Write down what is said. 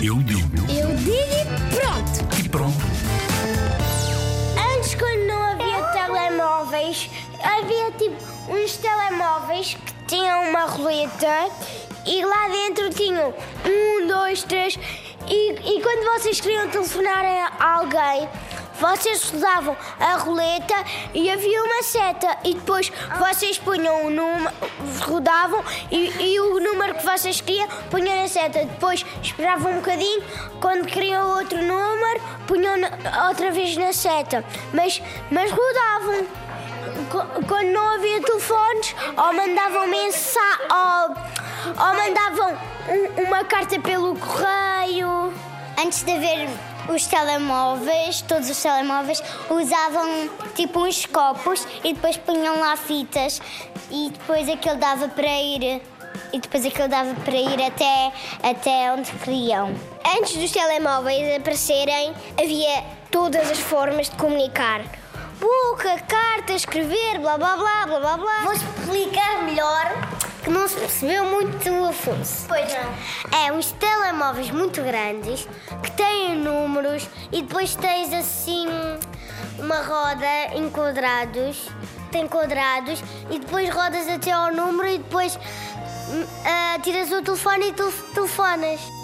Eu digo. Eu digo e pronto. E pronto. Antes, quando não havia telemóveis, havia tipo uns telemóveis que tinham uma roleta e lá dentro tinham um, dois, três. E, e quando vocês queriam telefonar a alguém, vocês rodavam a roleta e havia uma seta. E depois vocês punham o número, rodavam e, e o número que vocês queriam punham na seta. Depois esperavam um bocadinho, quando queriam outro número, punham na- outra vez na seta. Mas, mas rodavam. Qu- Quando não havia telefones, ou mandavam mensagem, ou, ou mandavam um- uma carta pelo correio. Antes de haver os telemóveis, todos os telemóveis usavam tipo uns copos e depois punham lá fitas e depois aquilo dava para ir e depois aquilo dava para ir até, até onde queriam. Antes dos telemóveis aparecerem, havia todas as formas de comunicar. Boca, carta, escrever, blá blá blá blá blá blá. Vou explicar melhor que não se percebeu muito o Afonso. Pois não. É uns telemóveis muito grandes que têm números e depois tens assim uma roda em quadrados, tem quadrados e depois rodas até ao número e depois ah, tiras o telefone e tu telefonas.